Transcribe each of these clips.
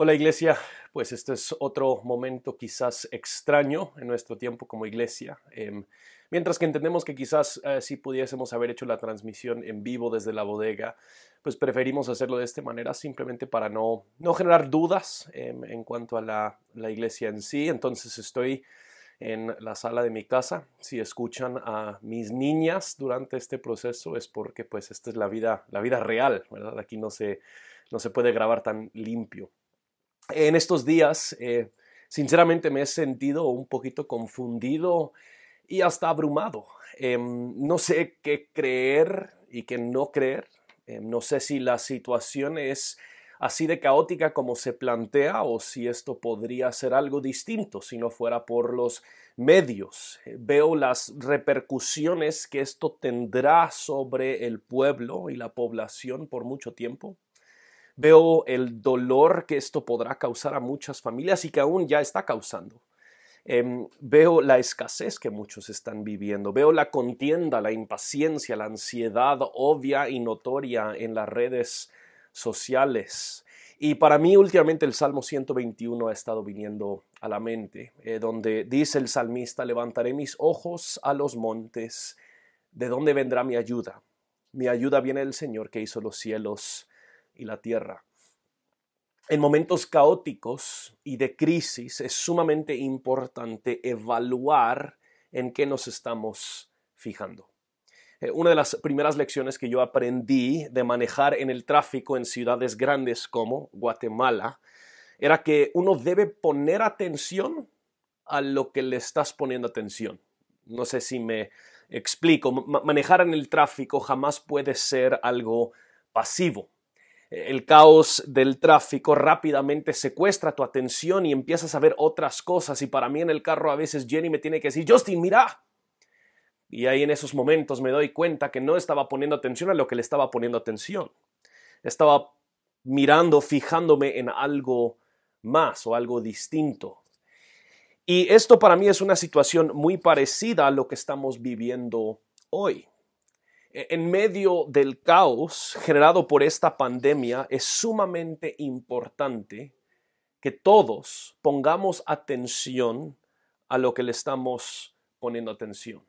Hola iglesia, pues este es otro momento quizás extraño en nuestro tiempo como iglesia. Em, mientras que entendemos que quizás eh, si pudiésemos haber hecho la transmisión en vivo desde la bodega, pues preferimos hacerlo de esta manera simplemente para no, no generar dudas em, en cuanto a la, la iglesia en sí. Entonces estoy en la sala de mi casa. Si escuchan a mis niñas durante este proceso es porque pues esta es la vida, la vida real. Aquí no se, no se puede grabar tan limpio en estos días, eh, sinceramente me he sentido un poquito confundido y hasta abrumado. Em, no sé qué creer y qué no creer. Em, no sé si la situación es así de caótica como se plantea o si esto podría ser algo distinto si no fuera por los medios. Veo las repercusiones que esto tendrá sobre el pueblo y la población por mucho tiempo. Veo el dolor que esto podrá causar a muchas familias y que aún ya está causando. Em, veo la escasez que muchos están viviendo, veo la contienda, la impaciencia, la ansiedad obvia y notoria en las redes sociales. Y para mí últimamente el Salmo 121 ha estado viniendo a la mente, eh, donde dice el salmista, levantaré mis ojos a los montes, ¿de dónde vendrá mi ayuda? Mi ayuda viene del Señor que hizo los cielos y la tierra. En momentos caóticos y de crisis es sumamente importante evaluar en qué nos estamos fijando. Eh, una de las primeras lecciones que yo aprendí de manejar en el tráfico en ciudades grandes como Guatemala era que uno debe poner atención a lo que le estás poniendo atención. No sé si me explico. manejar en el tráfico jamás puede ser algo pasivo el caos del tráfico rápidamente secuestra tu atención y empiezas a ver otras cosas. Y para mí en el carro a veces Jenny me tiene que decir, Justin, mira. Y ahí en esos momentos me doy cuenta que no estaba poniendo atención a lo que le estaba poniendo atención. Estaba mirando, fijándome en algo más o algo distinto. Y esto para mí es una situación muy parecida a lo que estamos viviendo hoy. E-, en medio del caos generado por esta pandemia, es sumamente importante que todos pongamos atención a lo que le estamos poniendo atención.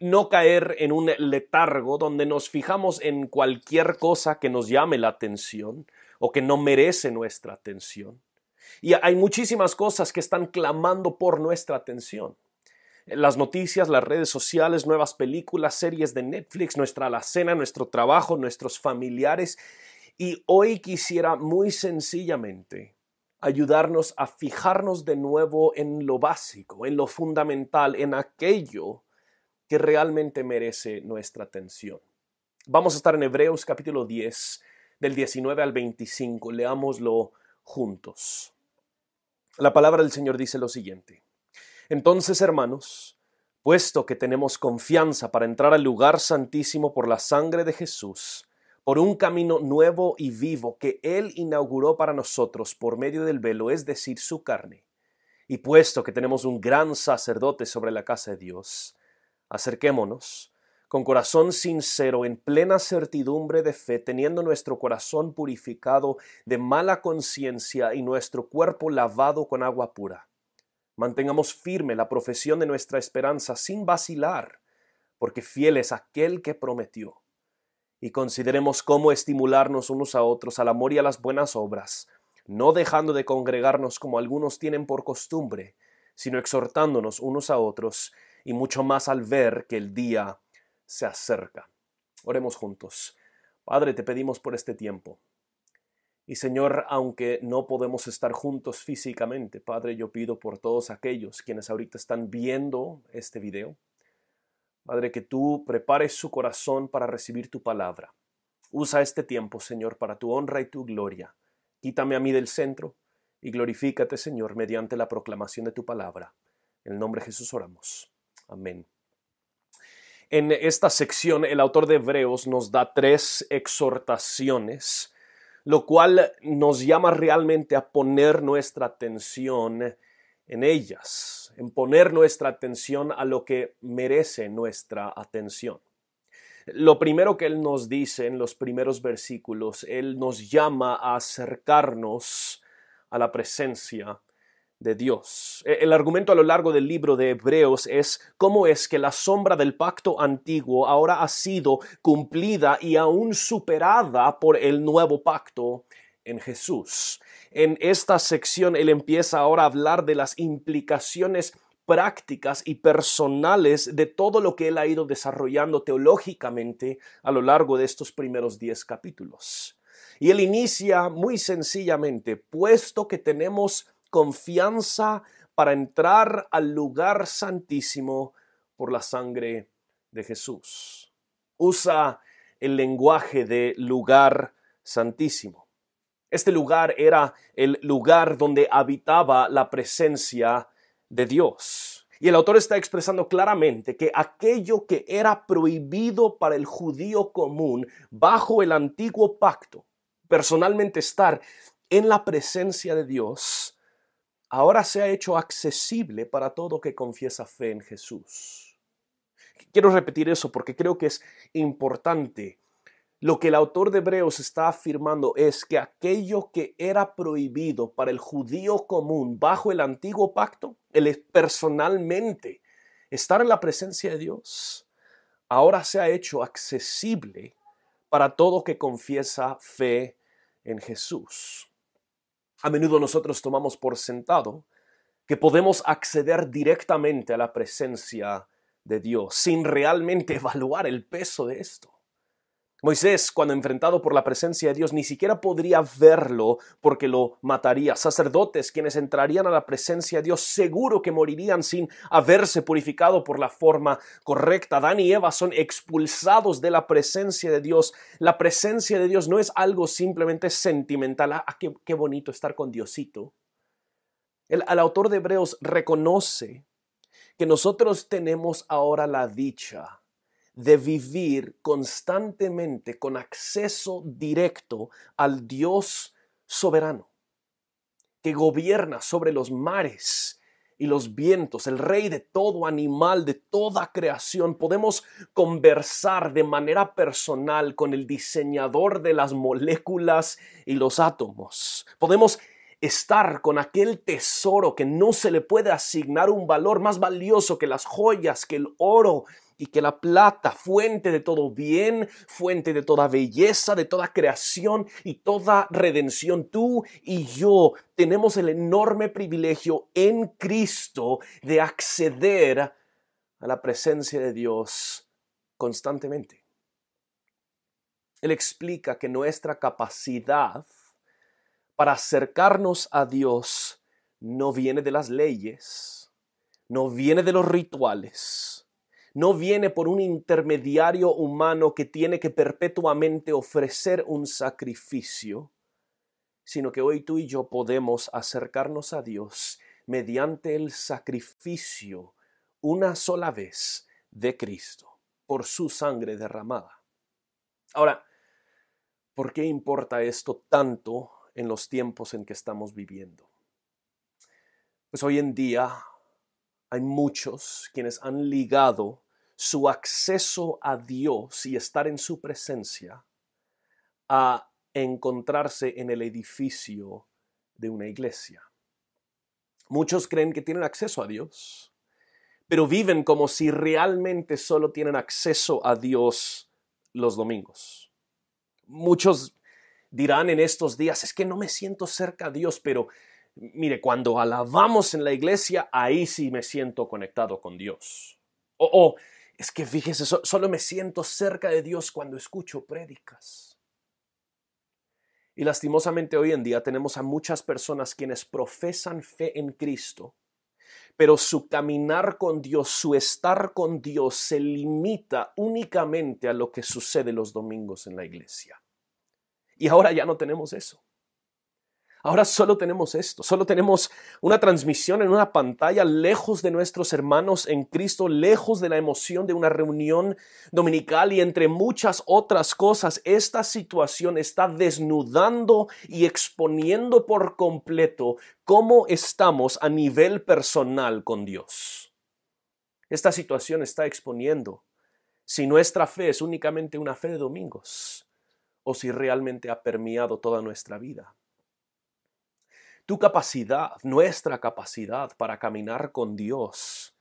No caer en un letargo donde nos fijamos en cualquier cosa que nos llame la atención o que no merece nuestra atención. Y hay muchísimas cosas que están clamando por nuestra atención las noticias, las redes sociales, nuevas películas, series de Netflix, nuestra alacena, nuestro trabajo, nuestros familiares. Y hoy quisiera muy sencillamente ayudarnos a fijarnos de nuevo en lo básico, en lo fundamental, en aquello que realmente merece nuestra atención. Vamos a estar en Hebreos capítulo 10, del 19 al 25. Leámoslo juntos. La palabra del Señor dice lo siguiente. Entonces, hermanos, puesto que tenemos confianza para entrar al lugar santísimo por la sangre de Jesús, por un camino nuevo y vivo que Él inauguró para nosotros por medio del velo, es decir, su carne, y puesto que tenemos un gran sacerdote sobre la casa de Dios, acerquémonos con corazón sincero, en plena certidumbre de fe, teniendo nuestro corazón purificado de mala conciencia y nuestro cuerpo lavado con agua pura. Mantengamos firme la profesión de nuestra esperanza sin vacilar, porque fiel es aquel que prometió. Y consideremos cómo estimularnos unos a otros al amor y a las buenas obras, no dejando de congregarnos como algunos tienen por costumbre, sino exhortándonos unos a otros, y mucho más al ver que el día se acerca. Oremos juntos. Padre, te pedimos por este tiempo. Y Señor, aunque no podemos estar juntos físicamente, Padre, yo pido por todos aquellos quienes ahorita están viendo este video, Padre, que tú prepares su corazón para recibir tu palabra. Usa este tiempo, Señor, para tu honra y tu gloria. Quítame a mí del centro y glorifícate, Señor, mediante la proclamación de tu palabra. En el nombre de Jesús oramos. Amén. En esta sección, el autor de Hebreos nos da tres exhortaciones lo cual nos llama realmente a poner nuestra atención en ellas, en poner nuestra atención a lo que merece nuestra atención. Lo primero que Él nos dice en los primeros versículos, Él nos llama a acercarnos a la presencia de Dios. E, el argumento a lo largo del libro de Hebreos es cómo es que la sombra del pacto antiguo ahora ha sido cumplida y aún superada por el nuevo pacto en Jesús. En esta sección él empieza ahora a hablar de las implicaciones prácticas y personales de todo lo que él ha ido desarrollando teológicamente a lo largo de estos primeros diez capítulos. Y él inicia muy sencillamente, puesto que tenemos confianza para entrar al lugar santísimo por la sangre de Jesús. Usa el lenguaje de lugar santísimo. Este lugar era el lugar donde habitaba la presencia de Dios. Y el autor está expresando claramente que aquello que era prohibido para el judío común bajo el antiguo pacto, personalmente estar en la presencia de Dios, ahora se ha hecho accesible para todo que confiesa fe en Jesús. Quiero repetir eso porque creo que es importante lo que el autor de Hebreos está afirmando es que aquello que era prohibido para el judío común bajo el antiguo pacto, el personalmente estar en la presencia de Dios, ahora se ha hecho accesible para todo que confiesa fe en Jesús. A menudo nosotros tomamos por sentado que podemos acceder directamente a la presencia de Dios sin realmente evaluar el peso de esto. Moisés, cuando enfrentado por la presencia de Dios, ni siquiera podría verlo porque lo mataría. Sacerdotes, quienes entrarían a la presencia de Dios, seguro que morirían sin haberse purificado por la forma correcta. Adán y Eva son expulsados de la presencia de Dios. La presencia de Dios no es algo simplemente sentimental. Ah, qué, qué bonito estar con Diosito. El, el autor de Hebreos reconoce que nosotros tenemos ahora la dicha de vivir constantemente con acceso directo al Dios soberano, que gobierna sobre los mares y los vientos, el rey de todo animal, de toda creación. Podemos conversar de manera personal con el diseñador de las moléculas y los átomos. Podemos estar con aquel tesoro que no se le puede asignar un valor más valioso que las joyas, que el oro, y que la plata, fuente de todo bien, fuente de toda belleza, de toda creación y toda redención, tú y yo tenemos el enorme privilegio en Cristo de acceder a la presencia de Dios constantemente. Él explica que nuestra capacidad para acercarnos a Dios no viene de las leyes, no viene de los rituales, no viene por un intermediario humano que tiene que perpetuamente ofrecer un sacrificio, sino que hoy tú y yo podemos acercarnos a Dios mediante el sacrificio una sola vez de Cristo por su sangre derramada. Ahora, ¿por qué importa esto tanto en los tiempos en que estamos viviendo? Pues hoy en día hay muchos quienes han ligado su acceso a Dios y estar en su presencia a encontrarse en el edificio de una iglesia. Muchos creen que tienen acceso a Dios, pero viven como si realmente solo tienen acceso a Dios los domingos. Muchos dirán en estos días, es que no me siento cerca a Dios, pero mire, cuando alabamos en la iglesia, ahí sí me siento conectado con Dios. Es que fíjese, solo me siento cerca de Dios cuando escucho prédicas. Y lastimosamente hoy en día tenemos a muchas personas quienes profesan fe en Cristo, pero su caminar con Dios, su estar con Dios se limita únicamente a lo que sucede los domingos en la iglesia. Y ahora ya no tenemos eso. Ahora solo tenemos esto, solo tenemos una transmisión en una pantalla lejos de nuestros hermanos en Cristo, lejos de la emoción de una reunión dominical y entre muchas otras cosas, esta situación está desnudando y exponiendo por completo cómo estamos a nivel personal con Dios. Esta situación está exponiendo si nuestra fe es únicamente una fe de domingos o si realmente ha permeado toda nuestra vida. Tu capacidad, nuestra capacidad para caminar con Dios,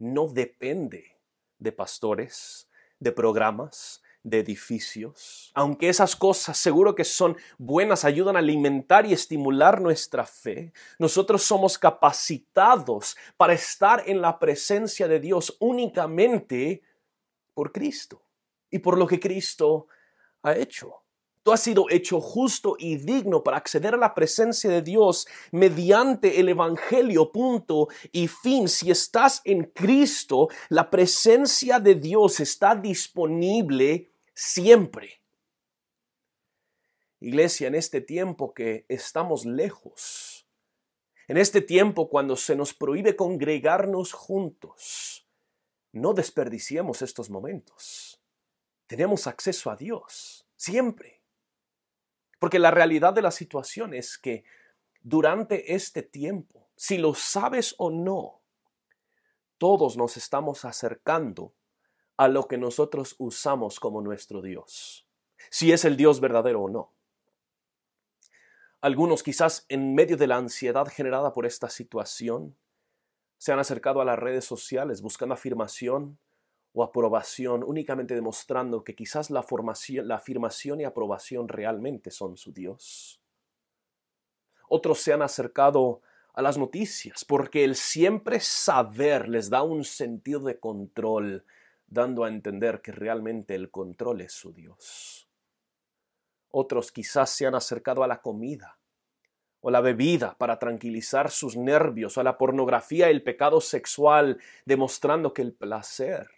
no depende de pastores, de programas, de edificios. Aunque esas cosas seguro que son buenas, ayudan a alimentar y estimular nuestra fe, nosotros somos capacitados para estar en la presencia de Dios únicamente por Cristo y por lo que Cristo ha hecho. Tú has sido hecho justo y digno para acceder a la presencia de Dios mediante el Evangelio, punto y fin. Si estás en Cristo, la presencia de Dios está disponible siempre. Iglesia, en este tiempo que estamos lejos, en este tiempo cuando se nos prohíbe congregarnos juntos, no desperdiciemos estos momentos. Tenemos acceso a Dios siempre. Porque la realidad de la situación es que durante este tiempo, si lo sabes o no, todos nos estamos acercando a lo que nosotros usamos como nuestro Dios, si es el Dios verdadero o no. Algunos quizás en medio de la ansiedad generada por esta situación, se han acercado a las redes sociales buscando afirmación o aprobación, únicamente demostrando que quizás la, formación, la afirmación y aprobación realmente son su Dios. Otros se han acercado a las noticias porque el siempre saber les da un sentido de control, dando a entender que realmente el control es su Dios. Otros quizás se han acercado a la comida o la bebida para tranquilizar sus nervios, o a la pornografía y el pecado sexual, demostrando que el placer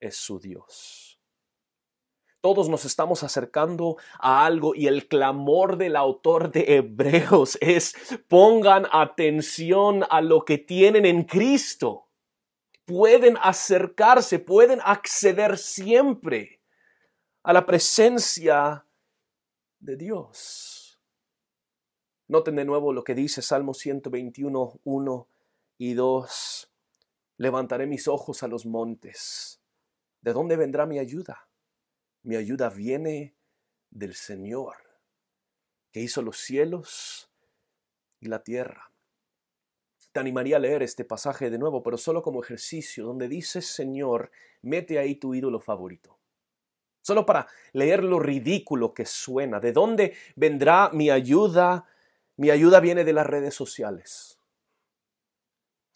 es su Dios. Todos nos estamos acercando a algo y el clamor del autor de Hebreos es pongan atención a lo que tienen en Cristo. Pueden acercarse, pueden acceder siempre a la presencia de Dios. Noten de nuevo lo que dice Salmo 121, 1 y 2. Levantaré mis ojos a los montes ¿De dónde vendrá mi ayuda? Mi ayuda viene del Señor, que hizo los cielos y la tierra. Te animaría a leer este pasaje de nuevo, pero solo como ejercicio, donde dice Señor, mete ahí tu ídolo favorito. Solo para leer lo ridículo que suena. ¿De dónde vendrá mi ayuda? Mi ayuda viene de las redes sociales.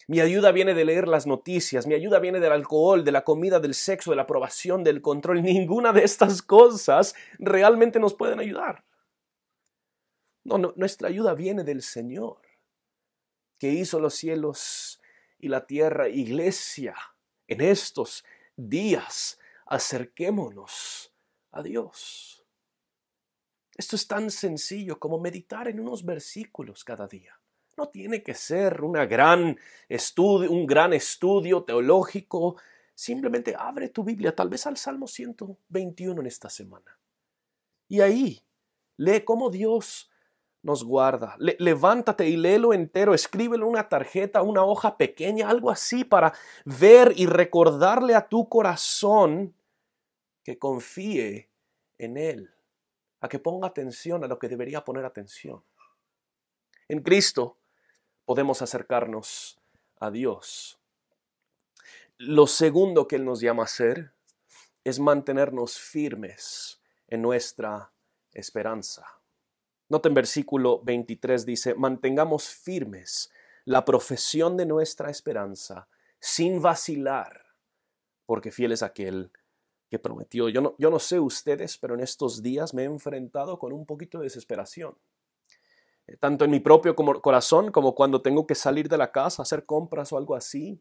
Mi ayuda viene de leer las noticias, mi ayuda viene del alcohol, de la comida, del sexo, de la aprobación, del control. Ninguna de estas cosas realmente nos pueden ayudar. No, no, nuestra ayuda viene del Señor, que hizo los cielos y la tierra. Iglesia, en estos días, acerquémonos a Dios. Esto es tan sencillo como meditar en unos versículos cada día. No tiene que ser una gran estudio, un gran estudio teológico. Simplemente abre tu Biblia, tal vez al Salmo 121 en esta semana. Y ahí lee cómo Dios nos guarda. levántate y léelo entero, escríbelo en una tarjeta, una hoja pequeña, algo así para ver y recordarle a tu corazón que confíe en Él, a que ponga atención a lo que debería poner atención. En Cristo podemos acercarnos a Dios. Lo segundo que Él nos llama a hacer es mantenernos firmes en nuestra esperanza. Noten versículo 23 dice, mantengamos firmes la profesión de nuestra esperanza sin vacilar, porque fiel es aquel que prometió. Yo no, yo no sé ustedes, pero en estos días me he enfrentado con un poquito de desesperación tanto en mi propio corazón como cuando tengo que salir de la casa a hacer compras o algo así,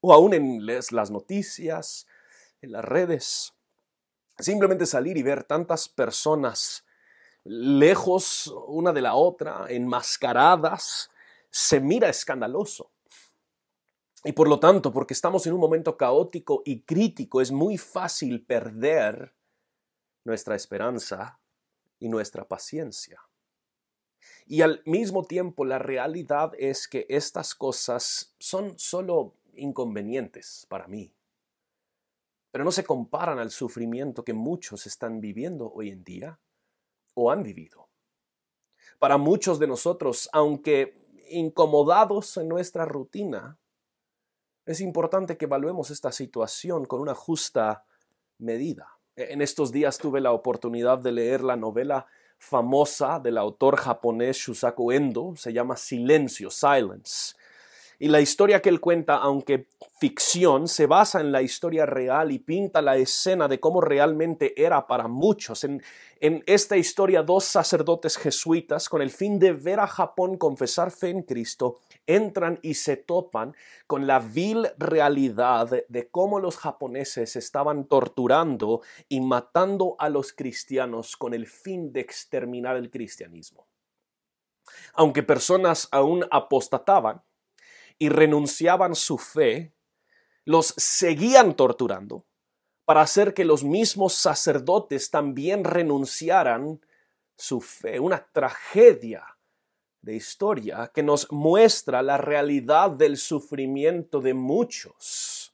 o aún en las noticias, en las redes. Simplemente salir y ver tantas personas lejos una de la otra, enmascaradas, se mira escandaloso. Y por lo tanto, porque estamos en un momento caótico y crítico, es muy fácil perder nuestra esperanza y nuestra paciencia. Y al mismo tiempo la realidad es que estas cosas son solo inconvenientes para mí, pero no se comparan al sufrimiento que muchos están viviendo hoy en día o han vivido. para muchos de nosotros, aunque incomodados en nuestra rutina, es importante que evaluemos esta situación con una justa medida. En estos días tuve la oportunidad de leer la novela famosa del autor japonés Shusaku Endo, se llama Silencio, Silence. Y la historia que él cuenta, aunque ficción, se basa en la historia real y pinta la escena de cómo realmente era para muchos. En, en esta historia, dos sacerdotes jesuitas, con el fin de ver a Japón confesar fe en Cristo, entran y se topan con la vil realidad de cómo los japoneses estaban torturando y matando a los cristianos con el fin de exterminar el cristianismo. Aunque personas aún apostataban, y renunciaban su fe, los seguían torturando para hacer que los mismos sacerdotes también renunciaran su fe. Una tragedia de historia que nos muestra la realidad del sufrimiento de muchos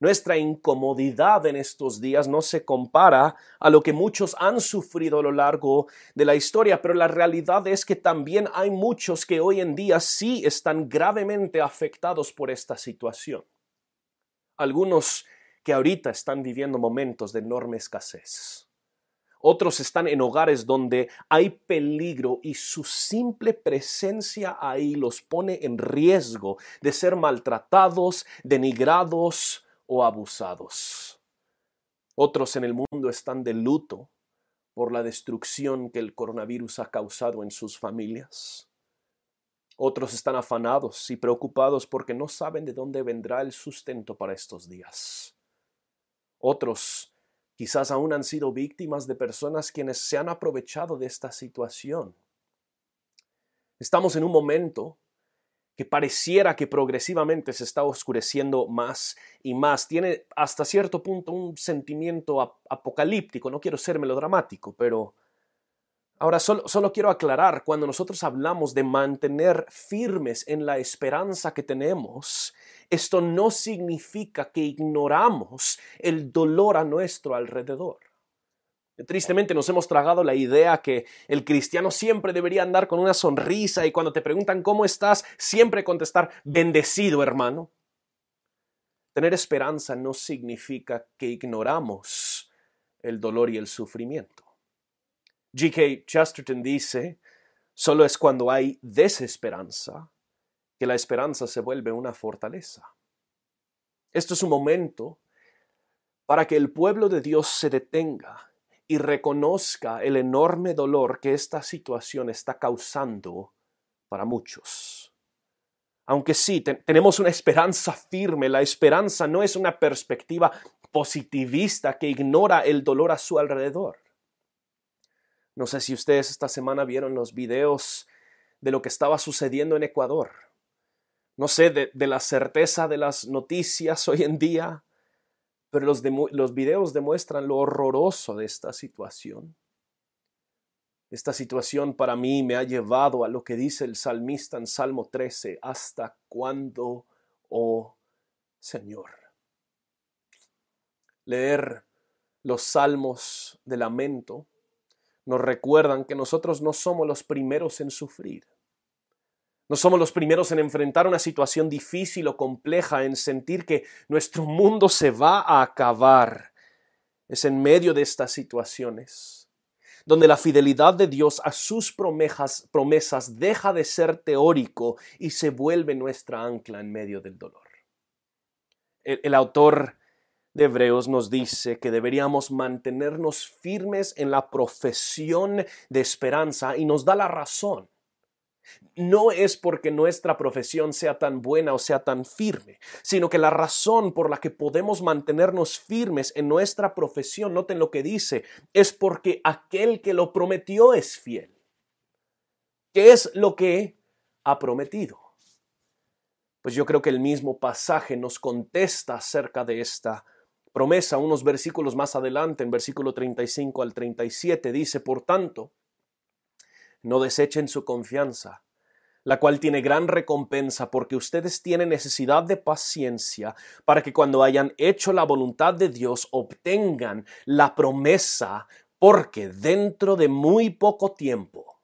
nuestra incomodidad en estos días no se compara a lo que muchos han sufrido a lo largo de la historia, pero la realidad es que también hay muchos que hoy en día sí están gravemente afectados por esta situación. Algunos que ahorita están viviendo momentos de enorme escasez. Otros están en hogares donde hay peligro y su simple presencia ahí los pone en riesgo de ser maltratados, denigrados, o abusados. Otros en el mundo están de luto por la destrucción que el coronavirus ha causado en sus familias. Otros están afanados y preocupados porque no saben de dónde vendrá el sustento para estos días. Otros quizás aún han sido víctimas de personas quienes se han aprovechado de esta situación. Estamos en un momento que pareciera que progresivamente se está oscureciendo más y más. Tiene hasta cierto punto un sentimiento apocalíptico. No quiero ser melodramático, pero ahora solo, solo quiero aclarar, cuando nosotros hablamos de mantener firmes en la esperanza que tenemos, esto no significa que ignoramos el dolor a nuestro alrededor. Tristemente nos hemos tragado la idea que el cristiano siempre debería andar con una sonrisa y cuando te preguntan cómo estás, siempre contestar bendecido hermano. Tener esperanza no significa que ignoramos el dolor y el sufrimiento. G.K. Chesterton dice, solo es cuando hay desesperanza que la esperanza se vuelve una fortaleza. Esto es un momento para que el pueblo de Dios se detenga y reconozca el enorme dolor que esta situación está causando para muchos. Aunque sí, tenemos una esperanza firme, la esperanza no es una perspectiva positivista que ignora el dolor a su alrededor. No sé si ustedes esta semana vieron los videos de lo que estaba sucediendo en Ecuador. No sé, de, de la certeza de las noticias hoy en día, pero los, videos demuestran lo horroroso de esta situación. Esta situación para mí me ha llevado a lo que dice el salmista en Salmo 13, ¿hasta cuándo, oh Señor? Leer los salmos de lamento nos recuerdan que nosotros no somos los primeros en sufrir. No somos los primeros en enfrentar una situación difícil o compleja, en sentir que nuestro mundo se va a acabar. Es en medio de estas situaciones donde la fidelidad de Dios a sus promesas, deja de ser teórico y se vuelve nuestra ancla en medio del dolor. El, el autor de Hebreos nos dice que deberíamos mantenernos firmes en la profesión de esperanza y nos da la razón no es porque nuestra profesión sea tan buena o sea tan firme, sino que la razón por la que podemos mantenernos firmes en nuestra profesión, noten lo que dice, es porque aquel que lo prometió es fiel. ¿Qué es lo que ha prometido? Pues yo creo que el mismo pasaje nos contesta acerca de esta promesa. Unos versículos más adelante, en versículo 35 al 37, dice, por tanto, no desechen su confianza, la cual tiene gran recompensa porque ustedes tienen necesidad de paciencia para que cuando hayan hecho la voluntad de Dios obtengan la promesa, porque dentro de muy poco tiempo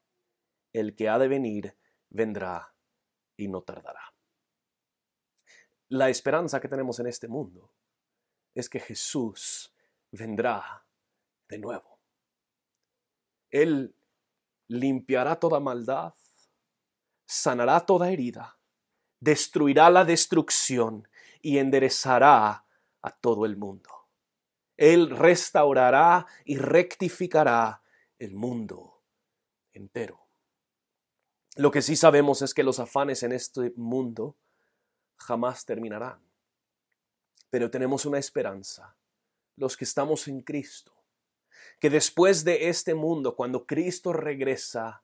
el que ha de venir vendrá y no tardará. La esperanza que tenemos en este mundo es que Jesús vendrá de nuevo. Él limpiará toda maldad, sanará toda herida, destruirá la destrucción y enderezará a todo el mundo. Él restaurará y rectificará el mundo entero. Lo que sí sabemos es que los afanes en este mundo jamás terminarán. Pero tenemos una esperanza, los que estamos en Cristo, que después de este mundo, cuando Cristo regresa,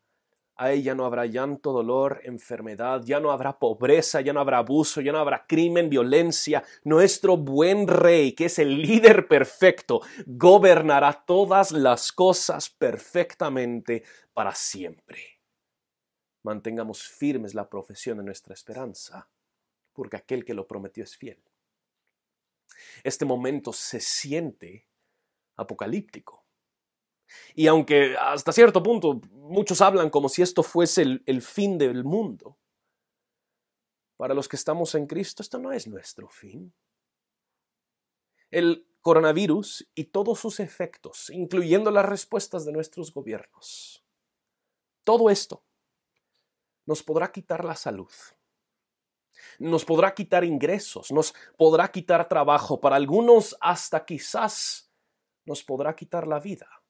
a ella no habrá llanto, dolor, enfermedad, ya no habrá pobreza, ya no habrá abuso, ya no habrá crimen, violencia. Nuestro buen rey, que es el líder perfecto, gobernará todas las cosas perfectamente para siempre. Mantengamos firmes la profesión de nuestra esperanza, porque aquel que lo prometió es fiel. Este momento se siente apocalíptico y aunque hasta cierto punto muchos hablan como si esto fuese el, fin del mundo, para los que estamos en Cristo esto no es nuestro fin. El coronavirus y todos sus efectos, incluyendo las respuestas de nuestros gobiernos, todo esto nos podrá quitar la salud, nos podrá quitar ingresos, nos podrá quitar trabajo, para algunos hasta quizás nos podrá quitar la vida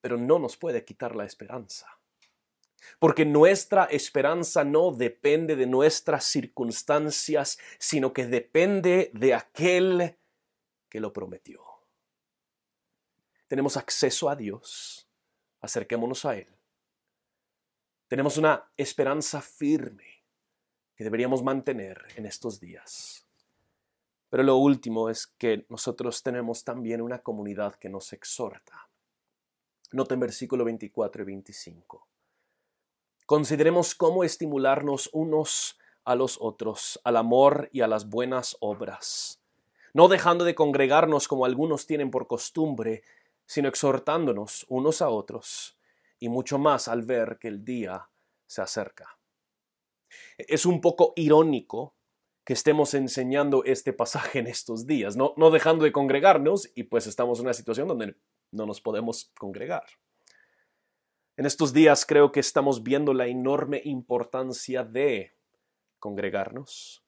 pero no nos puede quitar la esperanza. Porque nuestra esperanza no depende de nuestras circunstancias, sino que depende de aquel que lo prometió. Tenemos acceso a Dios, acerquémonos a Él. Tenemos una esperanza firme que deberíamos mantener en estos días. Pero lo último es que nosotros tenemos también una comunidad que nos exhorta. Noten versículo 24 y 25. Consideremos cómo estimularnos unos a los otros, al amor y a las buenas obras, no dejando de congregarnos como algunos tienen por costumbre, sino exhortándonos unos a otros, y mucho más al ver que el día se acerca. Es un poco irónico que estemos enseñando este pasaje en estos días, no, no dejando de congregarnos y pues estamos en una situación donde no nos podemos congregar. En estos días creo que estamos viendo la enorme importancia de congregarnos,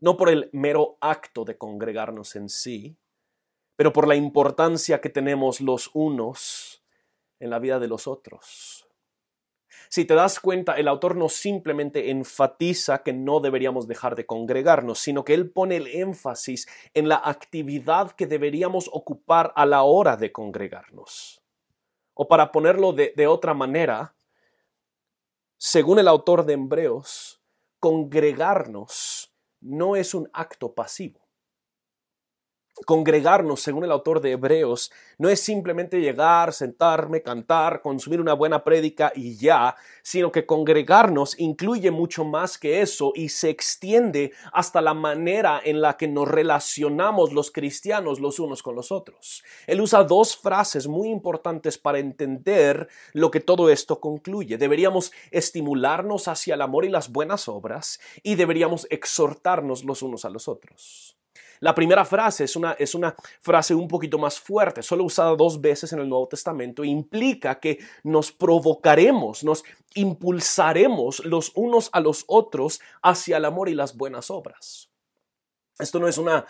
no por el mero acto de congregarnos en sí, pero por la importancia que tenemos los unos en la vida de los otros. Si te das cuenta, el autor no simplemente enfatiza que no deberíamos dejar de congregarnos, sino que él pone el énfasis en la actividad que deberíamos ocupar a la hora de congregarnos. O para ponerlo de, otra manera, según el autor de Hebreos, congregarnos no es un acto pasivo congregarnos, según el autor de Hebreos, no es simplemente llegar, sentarme, cantar, consumir una buena prédica y ya, sino que congregarnos incluye mucho más que eso y se extiende hasta la manera en la que nos relacionamos los cristianos los unos con los otros. Él usa dos frases muy importantes para entender lo que todo esto concluye. Deberíamos estimularnos hacia el amor y las buenas obras y deberíamos exhortarnos los unos a los otros. La primera frase es una, es una frase un poquito más fuerte, solo usada dos veces en el Nuevo Testamento, implica que nos provocaremos, nos impulsaremos los unos a los otros hacia el amor y las buenas obras. Esto no es una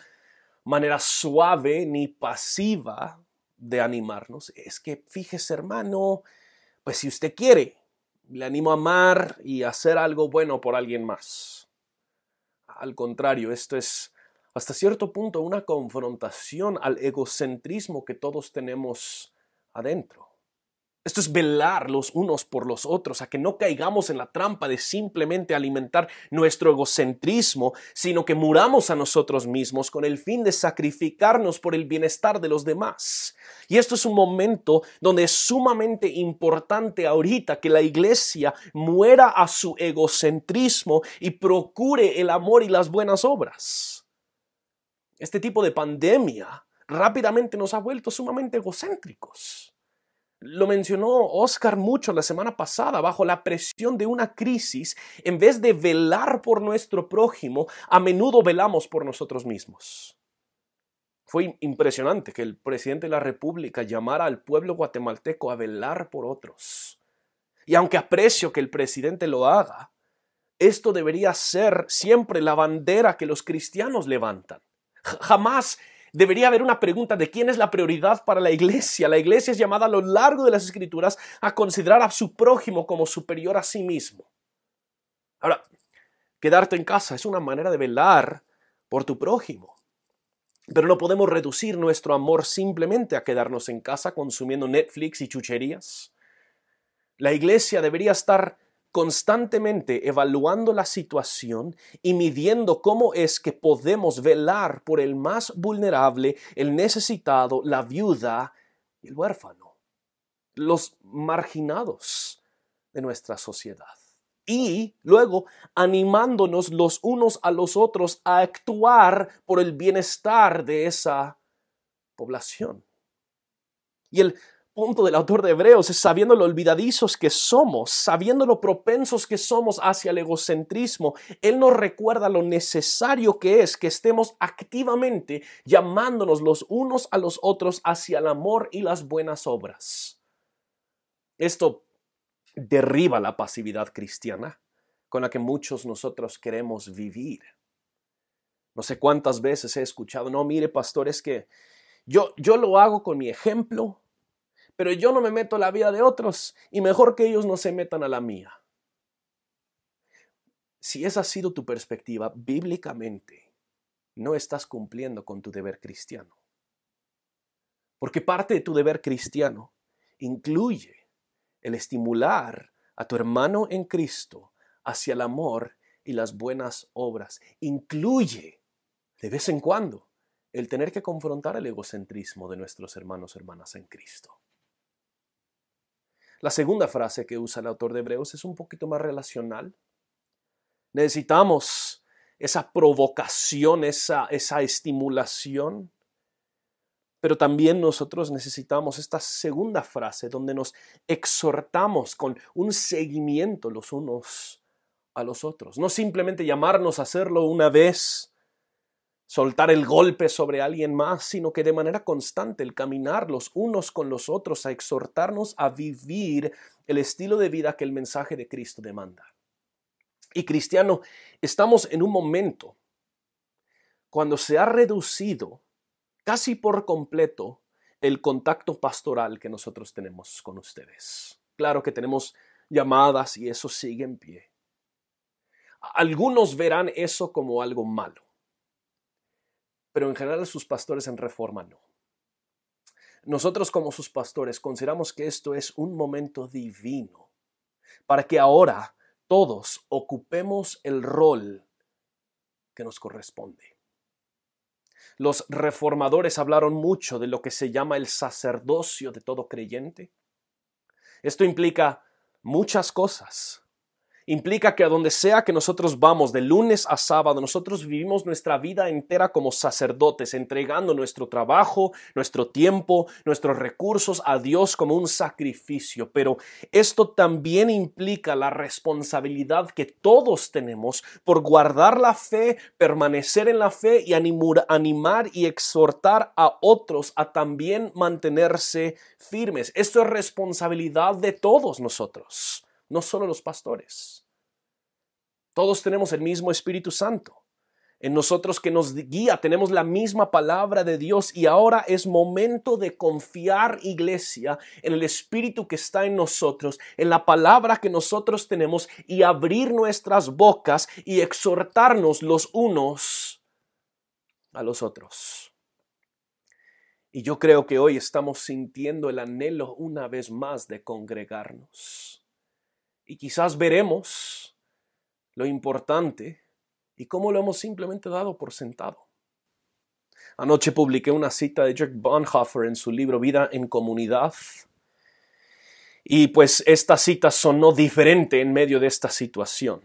manera suave ni pasiva de animarnos, es que fíjese hermano, pues si usted quiere, le animo a amar y hacer algo bueno por alguien más. Al contrario, esto es hasta cierto punto una confrontación al egocentrismo que todos tenemos adentro. Esto es velar los unos por los otros, a que no caigamos en la trampa de simplemente alimentar nuestro egocentrismo, sino que muramos a nosotros mismos con el fin de sacrificarnos por el bienestar de los demás. Y esto es un momento donde es sumamente importante ahorita que la iglesia muera a su egocentrismo y procure el amor y las buenas obras este tipo de pandemia rápidamente nos ha vuelto sumamente egocéntricos. lo mencionó Oscar mucho la semana pasada, bajo la presión de una crisis, en vez de velar por nuestro prójimo, a menudo velamos por nosotros mismos. Fue impresionante que el presidente de la República llamara al pueblo guatemalteco a velar por otros. Y aunque aprecio que el presidente lo haga, esto debería ser siempre la bandera que los cristianos levantan. Jamás debería haber una pregunta de quién es la prioridad para la iglesia. La iglesia es llamada a lo largo de las escrituras a considerar a su prójimo como superior a sí mismo. Ahora, quedarte en casa es una manera de velar por tu prójimo. Pero no podemos reducir nuestro amor simplemente a quedarnos en casa consumiendo Netflix y chucherías. La iglesia debería estar constantemente evaluando la situación y midiendo cómo es que podemos velar por el más vulnerable, el necesitado, la viuda y el huérfano, los marginados de nuestra sociedad y luego animándonos los unos a los otros a actuar por el bienestar de esa población. Y el punto del autor de Hebreos es sabiendo lo olvidadizos que somos, sabiendo lo propensos que somos hacia el egocentrismo, Él nos recuerda lo necesario que es que estemos activamente llamándonos los unos a los otros hacia el amor y las buenas obras. Esto derriba la pasividad cristiana con la que muchos nosotros queremos vivir. No sé cuántas veces he escuchado, no, mire, pastor, es que yo, yo lo hago con mi ejemplo, pero yo no me meto a la vida de otros y mejor que ellos no se metan a la mía. Si esa ha sido tu perspectiva, bíblicamente no estás cumpliendo con tu deber cristiano. Porque parte de tu deber cristiano incluye el estimular a tu hermano en Cristo hacia el amor y las buenas obras. Incluye, de vez en cuando, el tener que confrontar el egocentrismo de nuestros hermanos y hermanas en Cristo. La segunda frase que usa el autor de Hebreos es un poquito más relacional. Necesitamos esa provocación, esa, esa estimulación pero también nosotros necesitamos esta segunda frase donde nos exhortamos con un seguimiento los unos a los otros. No simplemente llamarnos a hacerlo una vez, soltar el golpe sobre alguien más, sino que de manera constante el caminar los unos con los otros a exhortarnos a vivir el estilo de vida que el mensaje de Cristo demanda. Y cristiano, estamos en un momento cuando se ha reducido casi por completo el contacto pastoral que nosotros tenemos con ustedes. Claro que tenemos llamadas y eso sigue en pie. Algunos verán eso como algo malo, pero en general sus pastores en reforma no. Nosotros como sus pastores consideramos que esto es un momento divino para que ahora todos ocupemos el rol que nos corresponde. Los reformadores hablaron mucho de lo que se llama el sacerdocio de todo creyente. Esto implica muchas cosas, implica que a donde sea que nosotros vamos, de lunes a sábado, nosotros vivimos nuestra vida entera como sacerdotes, entregando nuestro trabajo, nuestro tiempo, nuestros recursos a Dios como un sacrificio. Pero esto también implica la responsabilidad que todos tenemos por guardar la fe, permanecer en la fe y animar y exhortar a otros a también mantenerse firmes. Esto es responsabilidad de todos nosotros no solo los pastores. Todos tenemos el mismo Espíritu Santo. En nosotros que nos guía tenemos la misma palabra de Dios y ahora es momento de confiar, iglesia, en el Espíritu que está en nosotros, en la palabra que nosotros tenemos y abrir nuestras bocas y exhortarnos los unos a los otros. Y yo creo que hoy estamos sintiendo el anhelo una vez más de congregarnos y quizás veremos lo importante y cómo lo hemos simplemente dado por sentado. Anoche publiqué una cita de Jack Bonhoeffer en su libro Vida en Comunidad. Y pues esta cita sonó diferente en medio de esta situación.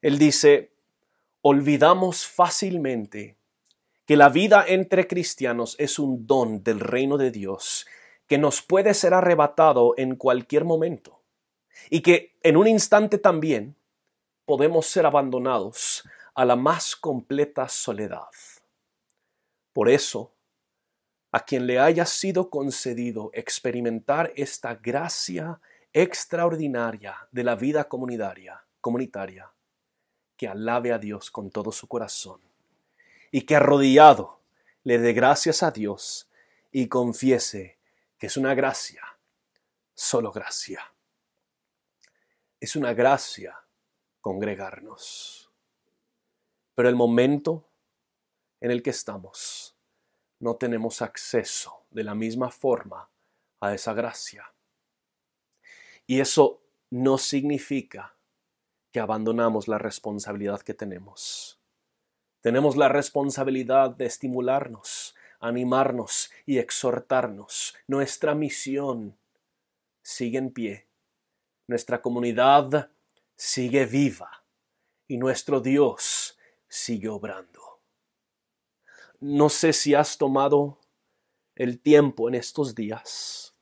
Él dice, olvidamos fácilmente que la vida entre cristianos es un don del reino de Dios que nos puede ser arrebatado en cualquier momento y que en un instante también podemos ser abandonados a la más completa soledad. Por eso, a quien le haya sido concedido experimentar esta gracia extraordinaria de la vida comunitaria, comunitaria, que alabe a Dios con todo su corazón y que arrodillado le dé gracias a Dios y confiese que es una gracia, solo gracia. Es una gracia congregarnos. Pero el momento en el que estamos, no tenemos acceso de la misma forma a esa gracia. Y eso no significa que abandonamos la responsabilidad que tenemos. Tenemos la responsabilidad de estimularnos, animarnos y exhortarnos. Nuestra misión sigue en pie. Nuestra comunidad sigue viva y nuestro Dios sigue obrando. No sé si has tomado el tiempo en estos días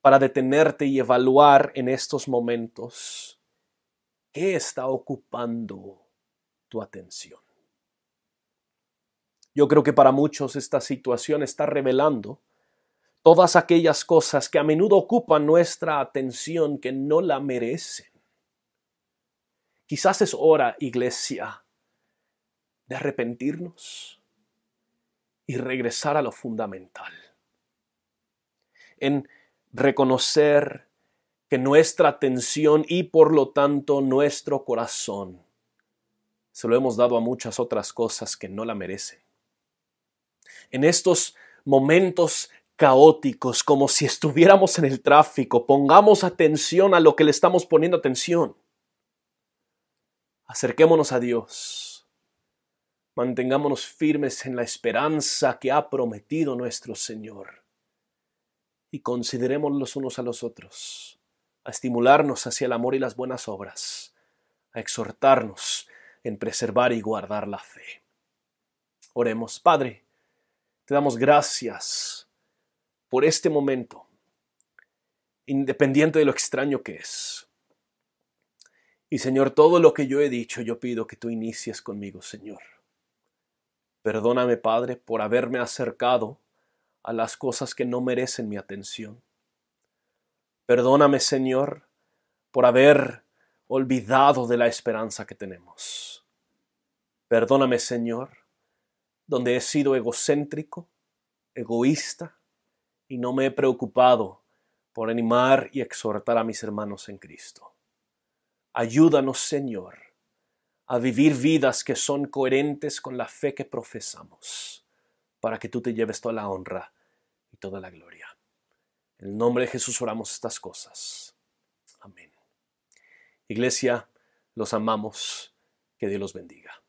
para detenerte y evaluar en estos momentos qué está ocupando tu atención. Yo creo que para muchos esta situación está revelando todas aquellas cosas que a menudo ocupan nuestra atención que no la merecen. Quizás es hora, iglesia, de arrepentirnos y regresar a lo fundamental. En reconocer que nuestra atención y por lo tanto nuestro corazón se lo hemos dado a muchas otras cosas que no la merecen en estos momentos caóticos, como si estuviéramos en el tráfico, pongamos atención a lo que le estamos poniendo atención. Acerquémonos a Dios. Mantengámonos firmes en la esperanza que ha prometido nuestro Señor. Y consideremos los unos a los otros, a estimularnos hacia el amor y las buenas obras, a exhortarnos en preservar y guardar la fe. Oremos, Padre te damos gracias por este momento, independiente de lo extraño que es. Y Señor, todo lo que yo he dicho, yo pido que tú inicies conmigo, Señor. Perdóname, Padre, por haberme acercado a las cosas que no merecen mi atención. Perdóname, Señor, por haber olvidado de la esperanza que tenemos. Perdóname, Señor, donde he sido egocéntrico, egoísta, y no me he preocupado por animar y exhortar a mis hermanos en Cristo. Ayúdanos, Señor, a vivir vidas que son coherentes con la fe que profesamos, para que tú te lleves toda la honra y toda la gloria. En el nombre de Jesús oramos estas cosas. Amén. Iglesia, los amamos. Que Dios los bendiga.